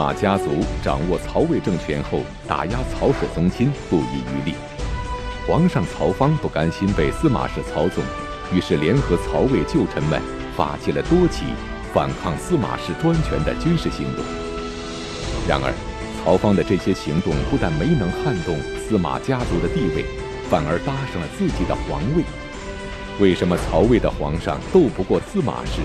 司马家族掌握曹魏政权后，打压曹氏宗亲不遗余力。皇上曹芳不甘心被司马氏操纵，于是联合曹魏旧臣们，发起了多起反抗司马氏专权的军事行动。然而，曹芳的这些行动不但没能撼动司马家族的地位，反而搭上了自己的皇位。为什么曹魏的皇上斗不过司马氏，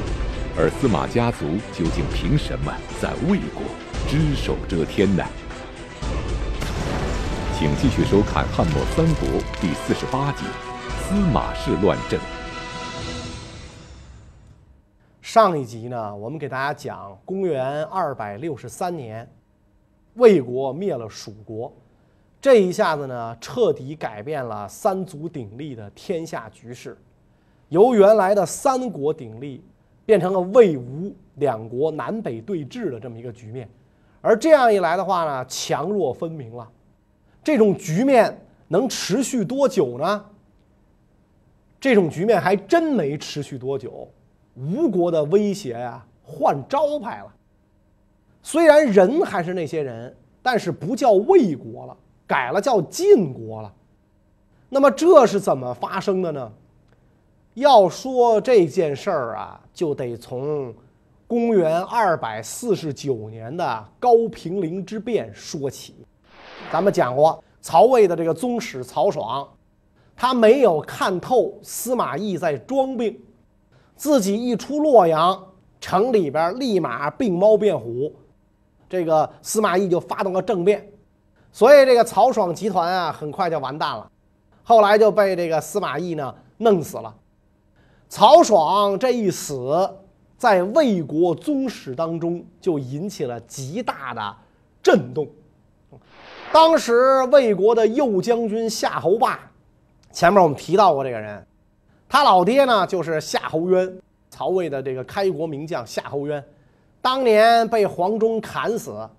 而司马家族究竟凭什么在魏国只手遮天呢？请继续收看《汉末三国》第四十八集《司马氏乱政》。上一集呢，我们给大家讲，公元二百六十三年，魏国灭了蜀国，这一下子呢，彻底改变了三足鼎立的天下局势，由原来的三国鼎立，变成了魏吴两国南北对峙的这么一个局面，而这样一来的话呢，强弱分明了。这种局面能持续多久呢？这种局面还真没持续多久，吴国的威胁呀换招牌了。虽然人还是那些人，但是不叫魏国了，改了叫晋国了。那么这是怎么发生的呢？要说这件事儿啊，就得从公元二百四十九年的高平陵之变说起。咱们讲过，曹魏的这个宗室曹爽，他没有看透司马懿在装病，自己一出洛阳城里边，立马病猫变虎，这个司马懿就发动了政变，所以这个曹爽集团啊，很快就完蛋了，后来就被这个司马懿呢弄死了。曹爽这一死，在魏国宗室当中就引起了极大的震动。当时魏国的右将军夏侯霸，前面我们提到过这个人，他老爹呢就是夏侯渊，曹魏的这个开国名将夏侯渊，当年被黄忠砍死，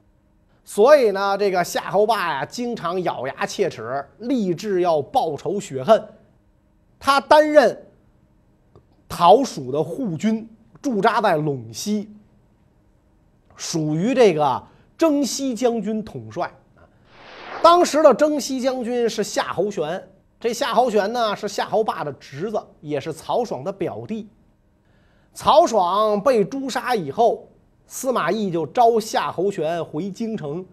所以呢，这个夏侯霸呀，经常咬牙切齿，立志要报仇雪恨。他担任 讨蜀的护军，驻扎在陇西，属于这个征西将军统帅。当时的征西将军是夏侯玄，这夏侯玄呢是夏侯霸的侄子，也是曹爽的表弟。曹爽被诛杀以后，司马懿就召夏侯玄回京城，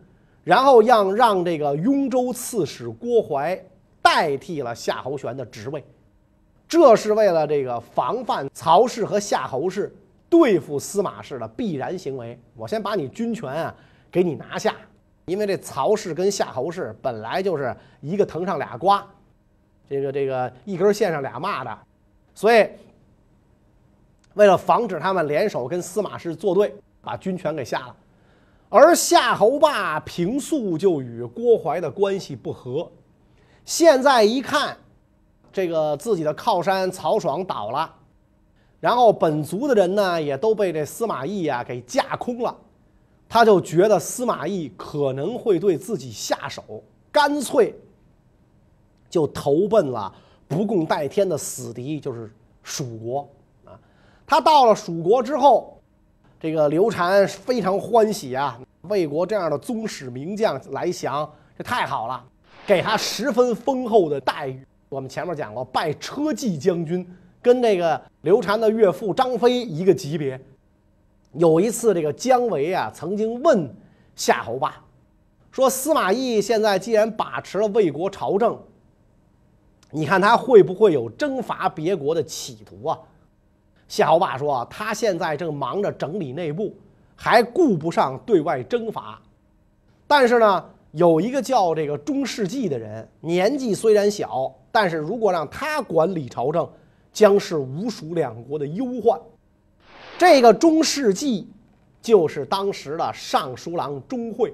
然后让让这个雍州刺史郭淮代替了夏侯玄的职位，这是为了这个防范曹氏和夏侯氏对付司马氏的必然行为。我先把你军权啊给你拿下。因为这曹氏跟夏侯氏本来就是一个藤上俩瓜，这个这个一根线上俩蚂蚱，所以为了防止他们联手跟司马氏作对，把军权给下了。而夏侯霸平素就与郭淮的关系不和，现在一看，这个自己的靠山曹爽倒了，然后本族的人呢也都被这司马懿呀给架空了。他就觉得司马懿可能会对自己下手，干脆就投奔了不共戴天的死敌，就是蜀国啊。他到了蜀国之后，这个刘禅非常欢喜啊，魏国这样的宗室名将来降，这太好了，给他十分丰厚的待遇。我们前面讲过，拜车骑将军，跟那个刘禅的岳父张飞一个级别。有一次，这个姜维啊，曾经问夏侯霸说：“司马懿现在既然把持了魏国朝政，你看他会不会有征伐别国的企图啊？”夏侯霸说：“他现在正忙着整理内部，还顾不上对外征伐。但是呢，有一个叫这个中世纪的人，年纪虽然小，但是如果让他管理朝政，将是吴蜀两国的忧患。”这个中世纪，就是当时的尚书郎钟会。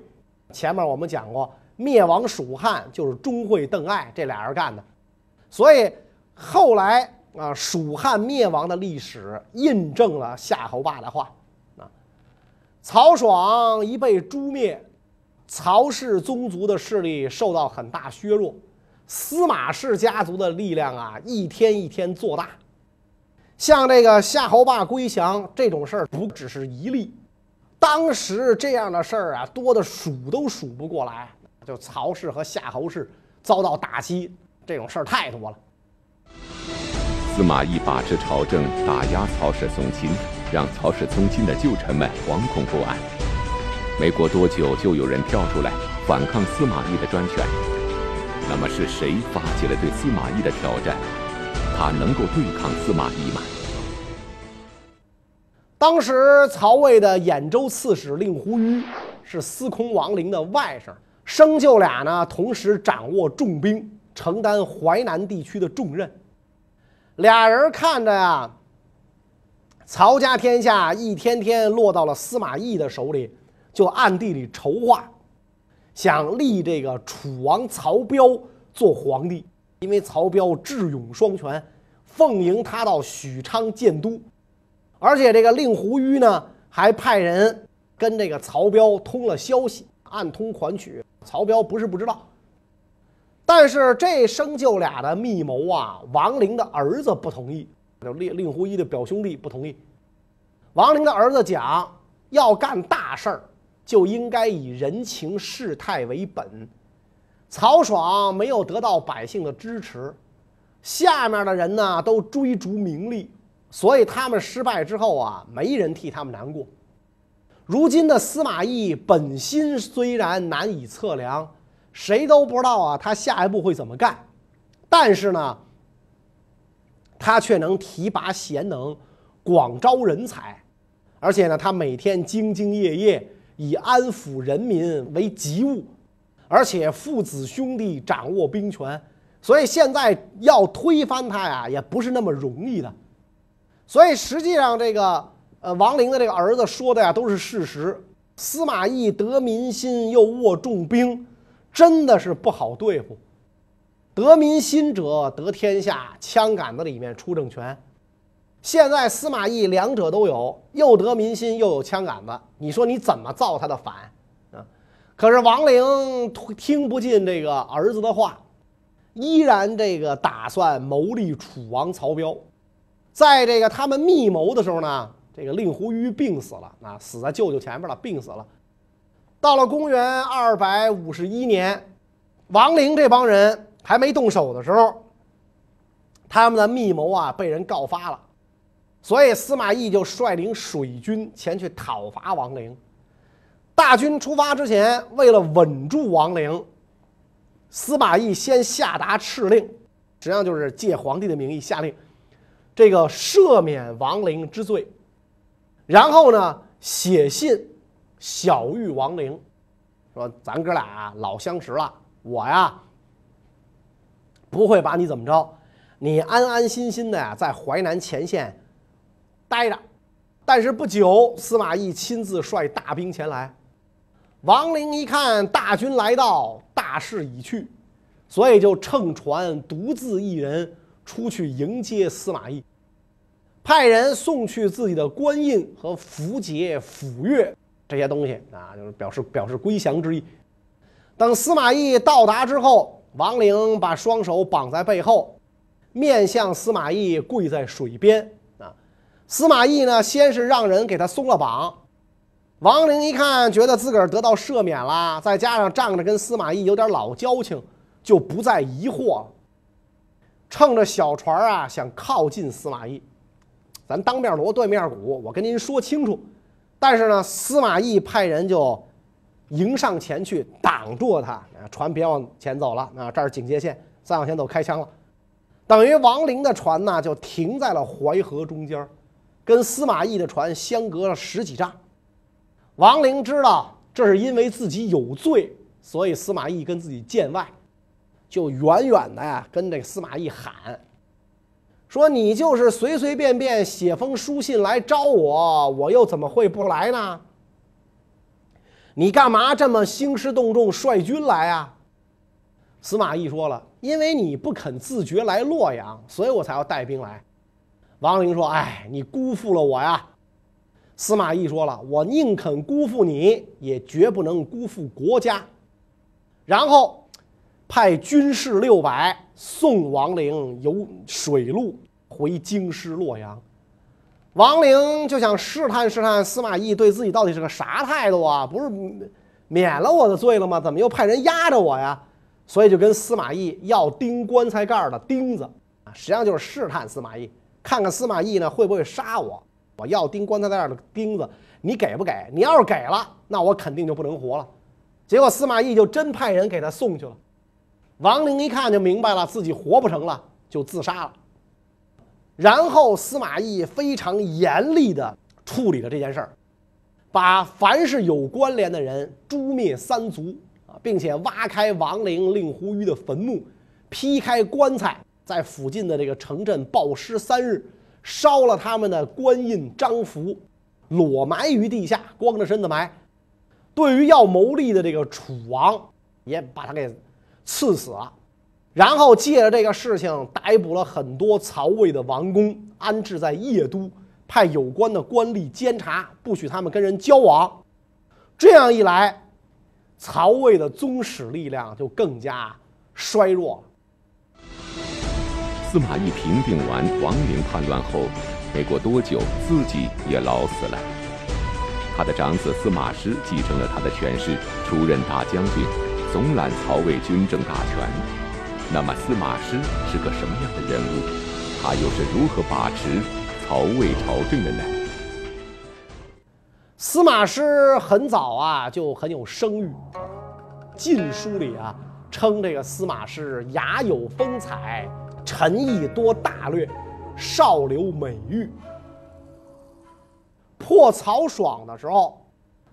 前面我们讲过，灭亡蜀汉就是钟会、邓艾这俩人干的。所以后来啊，蜀汉灭亡的历史印证了夏侯霸的话。啊，曹爽一被诛灭，曹氏宗族的势力受到很大削弱，司马氏家族的力量啊，一天一天做大。像这个夏侯霸归降这种事儿，不只是一例，当时这样的事儿啊，多的数都数不过来。就曹氏和夏侯氏遭到打击，这种事儿太多了。司马懿把持朝政，打压曹氏宗亲，让曹氏宗亲的旧臣们惶恐不安。没过多久，就有人跳出来反抗司马懿的专权。那么是谁发起了对司马懿的挑战？他能够对抗司马懿吗？当时曹魏的兖州刺史令狐愚是司空王陵的外甥，生就俩呢，同时掌握重兵，承担淮南地区的重任。俩人看着呀，曹家天下一天天落到了司马懿的手里，就暗地里筹划，想立这个楚王曹彪做皇帝，因为曹彪智勇双全，奉迎他到许昌建都。而且这个令狐虞呢，还派人跟这个曹彪通了消息，暗通款曲。曹彪不是不知道，但是这生就俩的密谋啊，王陵的儿子不同意，就令令狐虞的表兄弟不同意。王陵的儿子讲，要干大事儿，就应该以人情世态为本。曹爽没有得到百姓的支持，下面的人呢都追逐名利。所以他们失败之后啊，没人替他们难过。如今的司马懿本心虽然难以测量，谁都不知道啊他下一步会怎么干，但是呢，他却能提拔贤能，广招人才，而且呢，他每天兢兢业业，以安抚人民为急务，而且父子兄弟掌握兵权，所以现在要推翻他呀，也不是那么容易的。所以实际上，这个呃，王陵的这个儿子说的呀，都是事实。司马懿得民心，又握重兵，真的是不好对付。得民心者得天下，枪杆子里面出政权。现在司马懿两者都有，又得民心，又有枪杆子，你说你怎么造他的反啊？可是王陵听不进这个儿子的话，依然这个打算谋立楚王曹彪。在这个他们密谋的时候呢，这个令狐愚病死了啊，死在舅舅前面了，病死了。到了公元二百五十一年，王陵这帮人还没动手的时候，他们的密谋啊被人告发了，所以司马懿就率领水军前去讨伐王陵。大军出发之前，为了稳住王陵，司马懿先下达敕令，实际上就是借皇帝的名义下令。这个赦免王陵之罪，然后呢，写信小谕王陵，说咱哥俩老相识了，我呀不会把你怎么着，你安安心心的呀在淮南前线待着。但是不久，司马懿亲自率大兵前来，王陵一看大军来到，大势已去，所以就乘船独自一人出去迎接司马懿。派人送去自己的官印和符节、斧钺这些东西啊，就是表示表示归降之意。等司马懿到达之后，王陵把双手绑在背后，面向司马懿跪在水边。司马懿呢，先是让人给他松了绑。王陵一看，觉得自个儿得到赦免了，再加上仗着跟司马懿有点老交情，就不再疑惑了，乘着小船啊，想靠近司马懿。咱当面锣对面鼓，我跟您说清楚。但是呢，司马懿派人就迎上前去挡住他，船别往前走了。啊，这儿警戒线，再往前走开枪了。等于王陵的船呢就停在了淮河中间，跟司马懿的船相隔了十几丈。王陵知道这是因为自己有罪，所以司马懿跟自己见外，就远远的呀跟这个司马懿喊。说你就是随随便便写封书信来招我，我又怎么会不来呢？你干嘛这么兴师动众率军来啊？司马懿说了，因为你不肯自觉来洛阳，所以我才要带兵来。王陵说：“哎，你辜负了我呀。”司马懿说了：“我宁肯辜负你，也绝不能辜负国家。”然后。派军士六百送王陵由水路回京师洛阳。王陵就想试探试探司马懿对自己到底是个啥态度啊？不是免了我的罪了吗？怎么又派人压着我呀？所以就跟司马懿要钉棺材盖的钉子啊，实际上就是试探司马懿，看看司马懿呢会不会杀我。我要钉棺材盖的钉子，你给不给？你要是给了，那我肯定就不能活了。结果司马懿就真派人给他送去了。王陵一看就明白了，自己活不成了，就自杀了。然后司马懿非常严厉地处理了这件事儿，把凡是有关联的人诛灭三族啊，并且挖开王陵、令狐虞的坟墓，劈开棺材，在附近的这个城镇暴尸三日，烧了他们的官印章符，裸埋于地下，光着身子埋。对于要谋利的这个楚王，也把他给赐死了。然后借着这个事情逮捕了很多曹魏的王公，安置在邺都，派有关的官吏监察，不许他们跟人交往。这样一来，曹魏的宗室力量就更加衰弱了。司马懿平定完王陵叛乱后，没过多久，自己也老死了。他的长子司马师继承了他的权势，出任大将军，总揽曹魏军政大权。那么司马师是个什么样的人物？他又是如何把持曹魏朝政的呢？司马师很早啊就很有声誉，《晋书》里啊称这个司马师雅有风采，陈毅多大略，少留美誉。破曹爽的时候，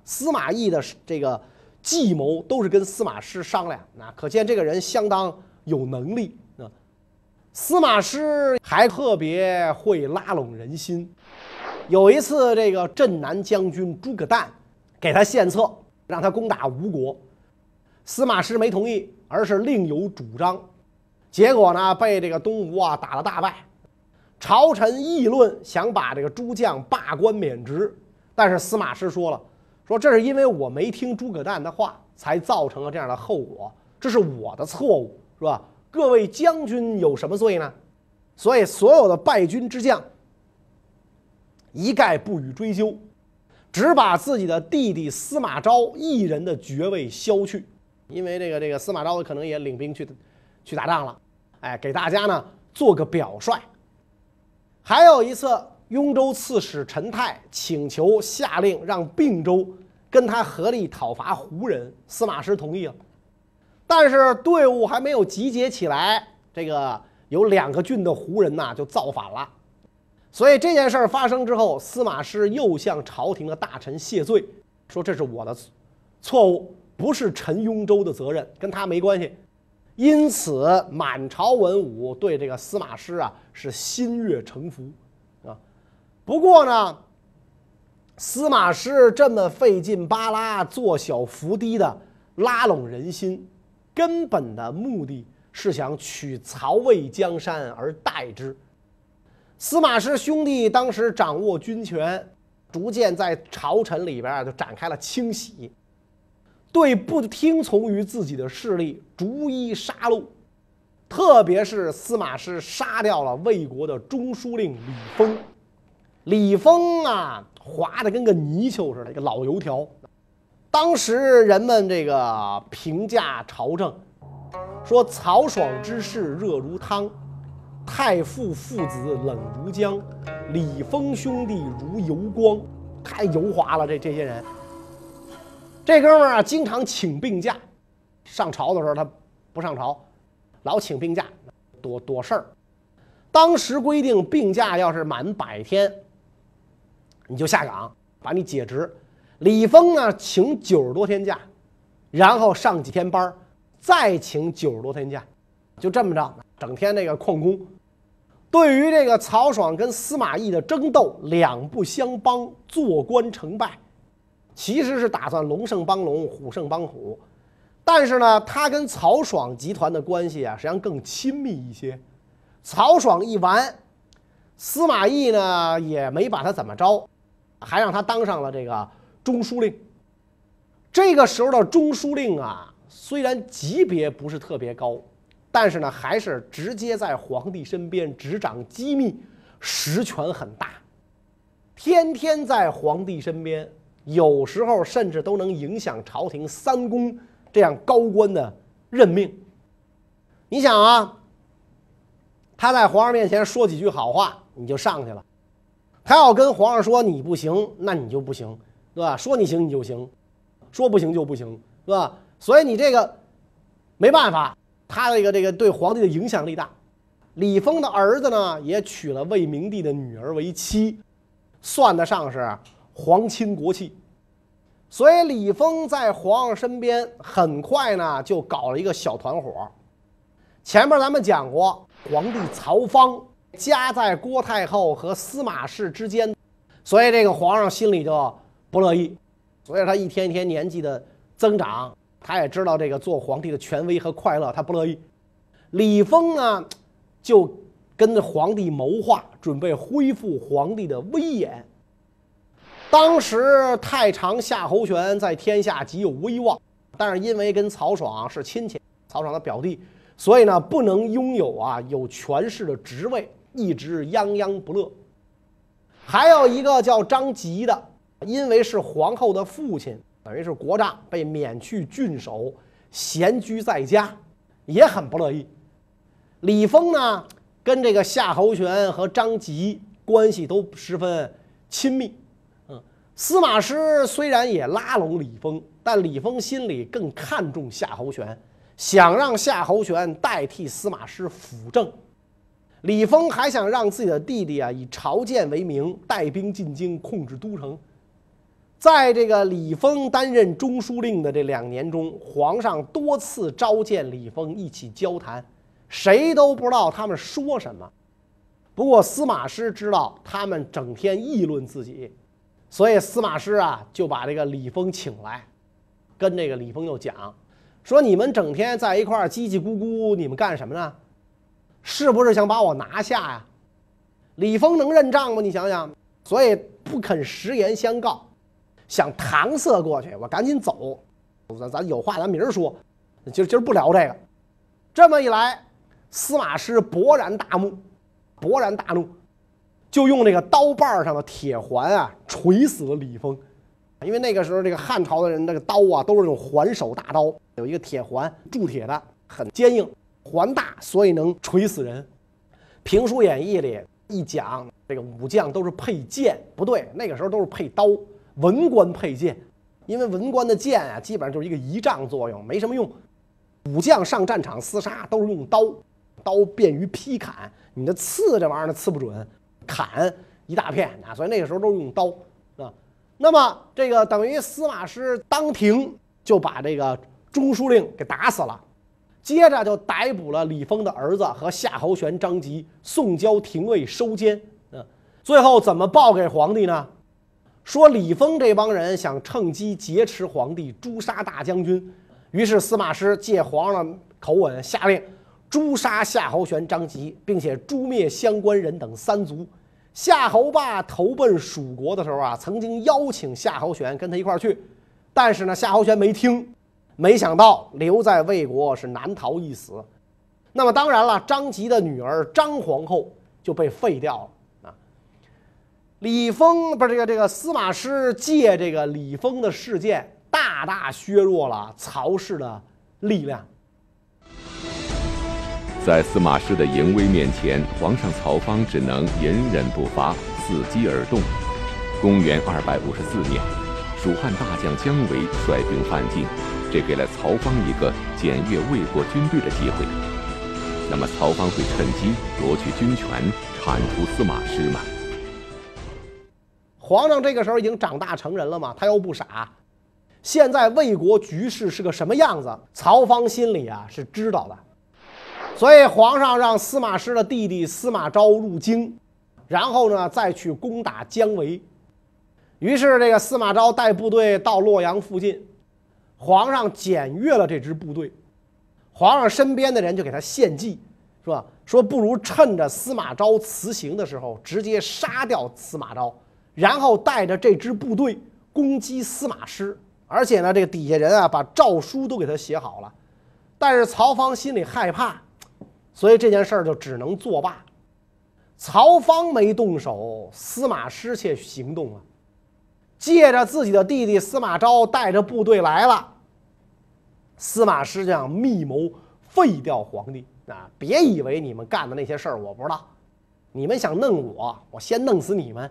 司马懿的这个计谋都是跟司马师商量，那可见这个人相当。有能力啊！司马师还特别会拉拢人心。有一次，这个镇南将军诸葛诞给他献策，让他攻打吴国。司马师没同意，而是另有主张。结果呢，被这个东吴啊打了大败。朝臣议论，想把这个诸将罢官免职。但是司马师说了：“说这是因为我没听诸葛诞的话，才造成了这样的后果，这是我的错误。”是吧？各位将军有什么罪呢？所以所有的败军之将一概不予追究，只把自己的弟弟司马昭一人的爵位削去。因为这个这个司马昭可能也领兵去去打仗了，哎，给大家呢做个表率。还有一次，雍州刺史陈泰请求下令让并州跟他合力讨伐胡人，司马师同意了。但是队伍还没有集结起来，这个有两个郡的胡人呐就造反了，所以这件事儿发生之后，司马师又向朝廷的大臣谢罪，说这是我的错误，不是陈雍州的责任，跟他没关系。因此，满朝文武对这个司马师啊是心悦诚服啊。不过呢，司马师这么费劲巴拉、做小伏低的拉拢人心。根本的目的是想取曹魏江山而代之。司马师兄弟当时掌握军权，逐渐在朝臣里边啊就展开了清洗，对不听从于自己的势力逐一杀戮。特别是司马师杀掉了魏国的中书令李丰，李丰啊，滑的跟个泥鳅似的，一个老油条。当时人们这个评价朝政，说曹爽之事热如汤，太傅父子冷如姜，李丰兄弟如油光，太油滑了。这这些人，这哥们儿啊，经常请病假，上朝的时候他不上朝，老请病假，躲躲事儿。当时规定，病假要是满百天，你就下岗，把你解职。李丰呢，请九十多天假，然后上几天班再请九十多天假，就这么着，整天那个旷工。对于这个曹爽跟司马懿的争斗，两不相帮，坐官成败，其实是打算龙胜帮龙，虎胜帮虎。但是呢，他跟曹爽集团的关系啊，实际上更亲密一些。曹爽一完，司马懿呢也没把他怎么着，还让他当上了这个。中书令，这个时候的中书令啊，虽然级别不是特别高，但是呢，还是直接在皇帝身边执掌机密，实权很大。天天在皇帝身边，有时候甚至都能影响朝廷三公这样高官的任命。你想啊，他在皇上面前说几句好话，你就上去了；他要跟皇上说你不行，那你就不行，对吧？说你行你就行，说不行就不行，对吧？所以你这个没办法，他这个这个对皇帝的影响力大。李丰的儿子呢，也娶了魏明帝的女儿为妻，算得上是皇亲国戚。所以李丰在皇上身边，很快呢就搞了一个小团伙。前面咱们讲过，皇帝曹芳夹在郭太后和司马氏之间，所以这个皇上心里就不乐意。所以他一天一天年纪的增长，他也知道这个做皇帝的权威和快乐，他不乐意。李丰呢？就跟皇帝谋划，准备恢复皇帝的威严。当时太常夏侯玄在天下极有威望，但是因为跟曹爽是亲戚，曹爽的表弟，所以呢不能拥有啊有权势的职位，一直泱泱不乐。还有一个叫张吉的，因为是皇后的父亲，等于是国丈，被免去郡守，闲居在家，也很不乐意。李丰呢，跟这个夏侯玄和张吉关系都十分亲密。司马师虽然也拉拢李丰，但李丰心里更看重夏侯玄，想让夏侯玄代替司马师辅政。李丰还想让自己的弟弟啊，以朝见为名，带兵进京，控制都城。在这个李丰担任中书令的这两年中，皇上多次召见李丰，一起交谈。谁都不知道他们说什么，不过司马师知道他们整天议论自己，所以司马师啊就把这个李丰请来，跟这个李丰就讲，说你们整天在一块儿叽叽咕咕，你们干什么呢？是不是想把我拿下呀？李丰能认账吗？你想想，所以不肯实言相告，想搪塞过去，我赶紧走，咱咱有话咱明儿说，今儿今儿不聊这个，这么一来。司马师勃然大怒，勃然大怒，就用这个刀把上的铁环啊锤死了李丰。因为那个时候这个汉朝的人那个刀啊都是用环手大刀，有一个铁环铸铁的，很坚硬，环大，所以能锤死人。《评书演义》里一讲，这个武将都是配剑，不对，那个时候都是配刀，文官配剑，因为文官的剑啊基本上就是一个仪仗作用，没什么用。武将上战场厮杀都是用刀。刀便于劈砍，你的刺这玩意儿呢刺不准，砍一大片啊，所以那个时候都用刀啊。那么这个等于司马师当庭就把这个中书令给打死了，接着就逮捕了李丰的儿子和夏侯玄、张吉，送交廷尉收监。嗯，最后怎么报给皇帝呢？说李丰这帮人想趁机劫持皇帝，诛杀大将军。于是司马师借皇上口吻下令。诛杀夏侯玄、张吉，并且诛灭相关人等三族。夏侯霸投奔蜀国的时候啊，曾经邀请夏侯玄跟他一块儿去，但是呢，夏侯玄没听。没想到留在魏国是难逃一死。那么当然了，张吉的女儿张皇后就被废掉了啊。李丰不是这个这个司马师借这个李丰的事件，大大削弱了曹氏的力量。在司马师的淫威面前，皇上曹芳只能隐忍不发，伺机而动。公元二百五十四年，蜀汉大将姜维率兵犯境，这给了曹芳一个检阅魏国军队的机会。那么，曹芳会趁机夺取军权，铲除司马师吗？皇上这个时候已经长大成人了嘛，他又不傻。现在魏国局势是个什么样子，曹芳心里啊是知道的。所以皇上让司马师的弟弟司马昭入京，然后呢再去攻打姜维。于是这个司马昭带部队到洛阳附近，皇上检阅了这支部队，皇上身边的人就给他献计，是吧？说不如趁着司马昭辞行的时候，直接杀掉司马昭，然后带着这支部队攻击司马师。而且呢，这个底下人啊把诏书都给他写好了，但是曹芳心里害怕。所以这件事儿就只能作罢。曹芳没动手，司马师却行动了，借着自己的弟弟司马昭带着部队来了。司马师这样密谋废掉皇帝啊！别以为你们干的那些事儿我不知道，你们想弄我，我先弄死你们。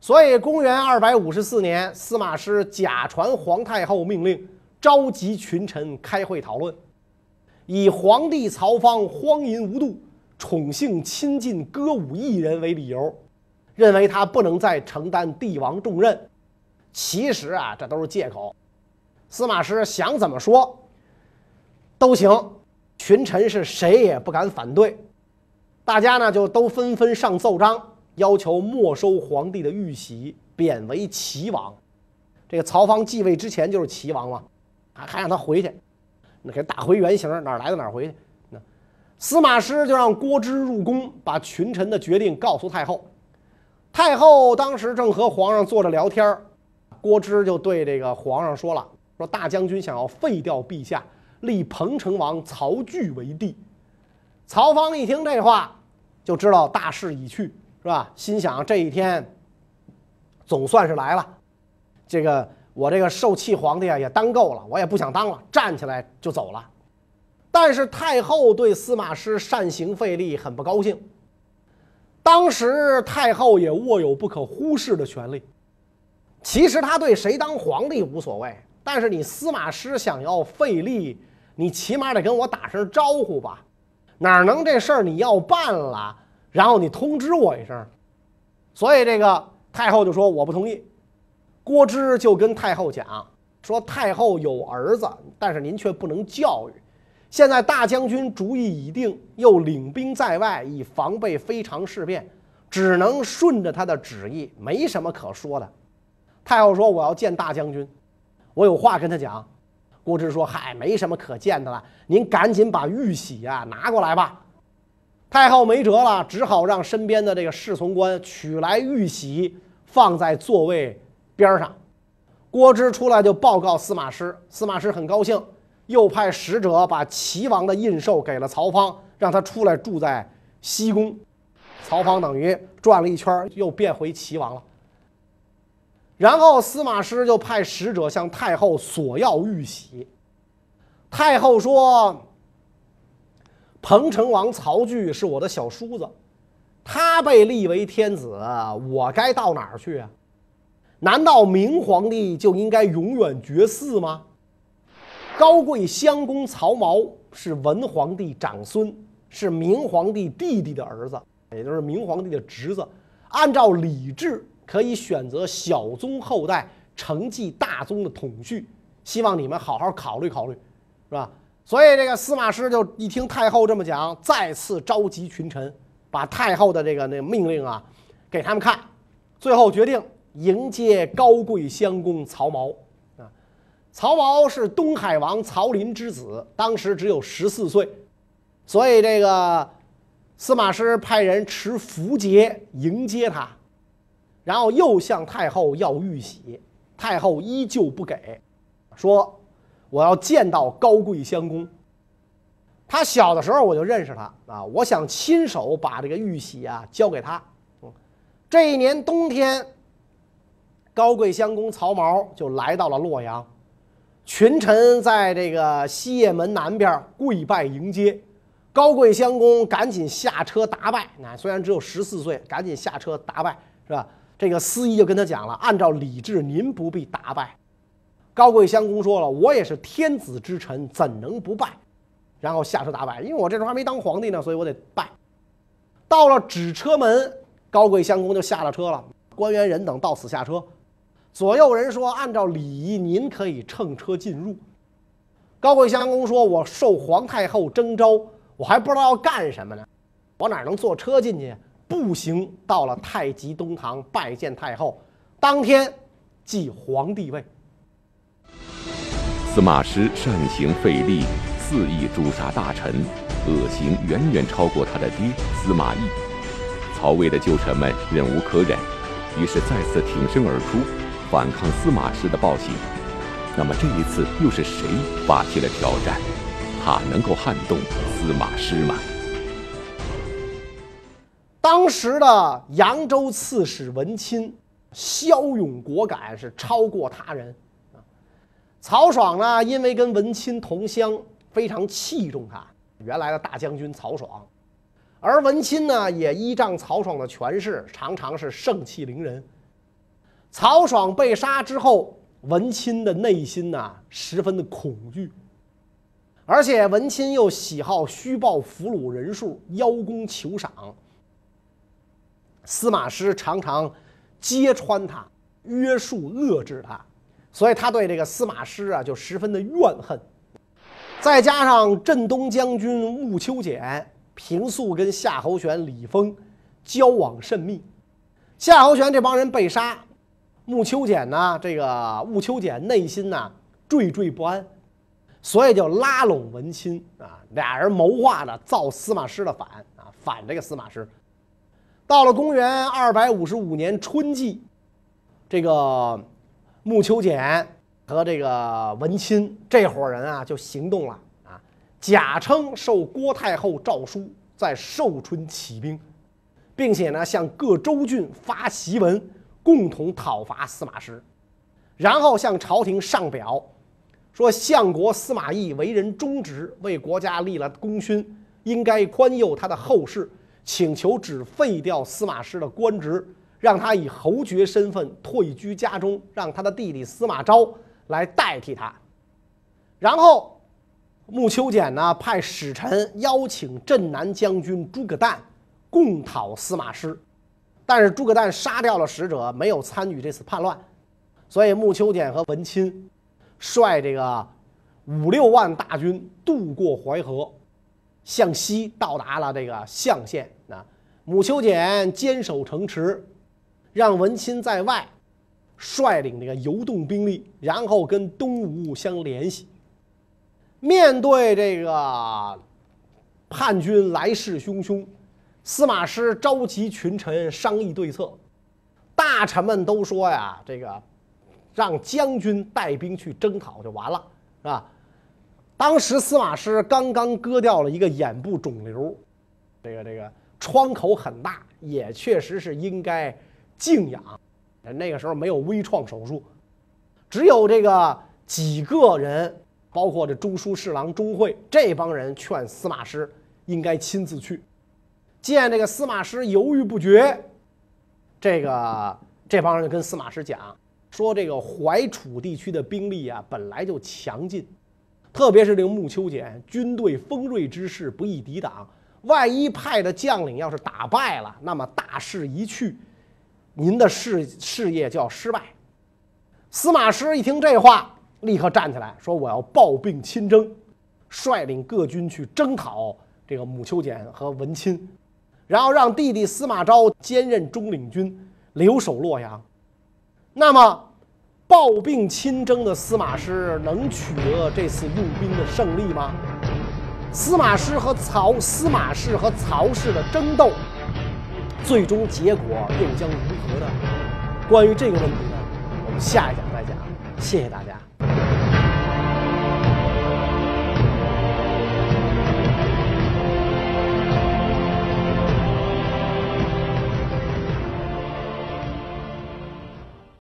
所以，公元二百五十四年，司马师假传皇太后命令，召集群臣开会讨论，以皇帝曹芳荒淫无度、宠幸亲近歌舞艺人为理由，认为他不能再承担帝王重任。其实啊，这都是借口。司马师想怎么说都行，群臣是谁也不敢反对，大家呢就都纷纷上奏章，要求没收皇帝的玉玺，贬为齐王。这个曹芳继位之前就是齐王嘛，还还让他回去，那给打回原形，哪来的哪回去。那司马师就让郭芝入宫，把群臣的决定告诉太后。太后当时正和皇上坐着聊天郭芝就对这个皇上说了。说大将军想要废掉陛下，立彭城王曹据为帝。曹芳一听这话，就知道大势已去，是吧？心想这一天总算是来了。这个我这个受气皇帝啊也当够了，我也不想当了，站起来就走了。但是太后对司马师擅行废立很不高兴。当时太后也握有不可忽视的权利，其实他对谁当皇帝无所谓。但是你司马师想要废立，你起码得跟我打声招呼吧？哪能这事儿你要办了，然后你通知我一声？所以这个太后就说我不同意。郭芝就跟太后讲说：“太后有儿子，但是您却不能教育。现在大将军主意已定，又领兵在外，以防备非常事变，只能顺着他的旨意，没什么可说的。”太后说：“我要见大将军。”我有话跟他讲，郭芝说：“嗨，没什么可见的了，您赶紧把玉玺啊拿过来吧。”太后没辙了，只好让身边的这个侍从官取来玉玺，放在座位边上。郭芝出来就报告司马师，司马师很高兴，又派使者把齐王的印绶给了曹芳，让他出来住在西宫。曹芳等于转了一圈，又变回齐王了。然后司马师就派使者向太后索要玉玺。太后说：“彭城王曹据是我的小叔子，他被立为天子，我该到哪儿去啊？难道明皇帝就应该永远绝嗣吗？高贵襄公曹髦是文皇帝长孙，是明皇帝弟弟的儿子，也就是明皇帝的侄子。按照礼制。”可以选择小宗后代承继大宗的统序，希望你们好好考虑考虑，是吧？所以这个司马师就一听太后这么讲，再次召集群臣，把太后的这个那命令啊给他们看，最后决定迎接高贵襄公曹髦啊。曹髦是东海王曹林之子，当时只有十四岁，所以这个司马师派人持符节迎接他。然后又向太后要玉玺，太后依旧不给，说我要见到高贵襄公。他小的时候我就认识他啊，我想亲手把这个玉玺啊交给他。这一年冬天，高贵襄公曹髦就来到了洛阳，群臣在这个西掖门南边跪拜迎接，高贵襄公赶紧下车答拜。那虽然只有十四岁，赶紧下车答拜，是吧？这个司仪就跟他讲了，按照礼制，您不必打拜。高贵襄公说了，我也是天子之臣，怎能不拜？然后下车打拜，因为我这时候还没当皇帝呢，所以我得拜。到了纸车门，高贵襄公就下了车了，官员人等到此下车。左右人说，按照礼仪，您可以乘车进入。高贵襄公说，我受皇太后征召，我还不知道要干什么呢，我哪能坐车进去？步行到了太极东堂拜见太后，当天即皇帝位。司马师擅行废立，肆意诛杀大臣，恶行远远超过他的爹司马懿。曹魏的旧臣们忍无可忍，于是再次挺身而出，反抗司马师的暴行。那么这一次又是谁发起了挑战？他能够撼动司马师吗？当时的扬州刺史文钦骁勇果敢，是超过他人。曹爽呢，因为跟文钦同乡，非常器重他。原来的大将军曹爽，而文钦呢，也依仗曹爽的权势，常常是盛气凌人。曹爽被杀之后，文钦的内心呐，十分的恐惧。而且文钦又喜好虚报俘虏人数，邀功求赏。司马师常常揭穿他，约束遏制他，所以他对这个司马师啊就十分的怨恨。再加上镇东将军穆秋俭平素跟夏侯玄、李丰交往甚密，夏侯玄这帮人被杀，穆秋俭呢，这个穆秋俭内心呢惴惴不安。所以就拉拢文钦啊，俩人谋划着造司马师的反啊，反这个司马师。到了公元二百五十五年春季，这个穆秋俭和这个文钦这伙人啊就行动了啊，假称受郭太后诏书，在寿春起兵，并且呢向各州郡发檄文，共同讨伐司马师，然后向朝廷上表。说相国司马懿为人忠直，为国家立了功勋，应该宽宥他的后事，请求只废掉司马师的官职，让他以侯爵身份退居家中，让他的弟弟司马昭来代替他。然后，穆秋俭呢派使臣邀请镇南将军诸葛诞共讨司马师，但是诸葛诞杀掉了使者，没有参与这次叛乱，所以穆秋俭和文钦。率这个五六万大军渡过淮河，向西到达了这个象县。啊，母丘俭坚守城池，让文钦在外率领这个游动兵力，然后跟东吴相联系。面对这个叛军来势汹汹，司马师召集群臣商议对策。大臣们都说呀，这个。让将军带兵去征讨就完了，是吧？当时司马师刚刚割掉了一个眼部肿瘤，这个这个创口很大，也确实是应该静养。那个时候没有微创手术，只有这个几个人，包括这中书侍郎钟会这帮人劝司马师应该亲自去。见这个司马师犹豫不决，这个这帮人就跟司马师讲。说这个淮楚地区的兵力啊，本来就强劲，特别是这个穆秋俭，军队锋锐之势不易抵挡。万一派的将领要是打败了，那么大势一去，您的事事业就要失败。司马师一听这话，立刻站起来说：“我要抱病亲征，率领各军去征讨这个穆秋俭和文钦，然后让弟弟司马昭兼任中领军，留守洛阳。”那么，抱病亲征的司马师能取得这次用兵的胜利吗？司马师和曹司马氏和曹氏的争斗，最终结果又将如何呢？关于这个问题呢，我们下一讲再讲。谢谢大家。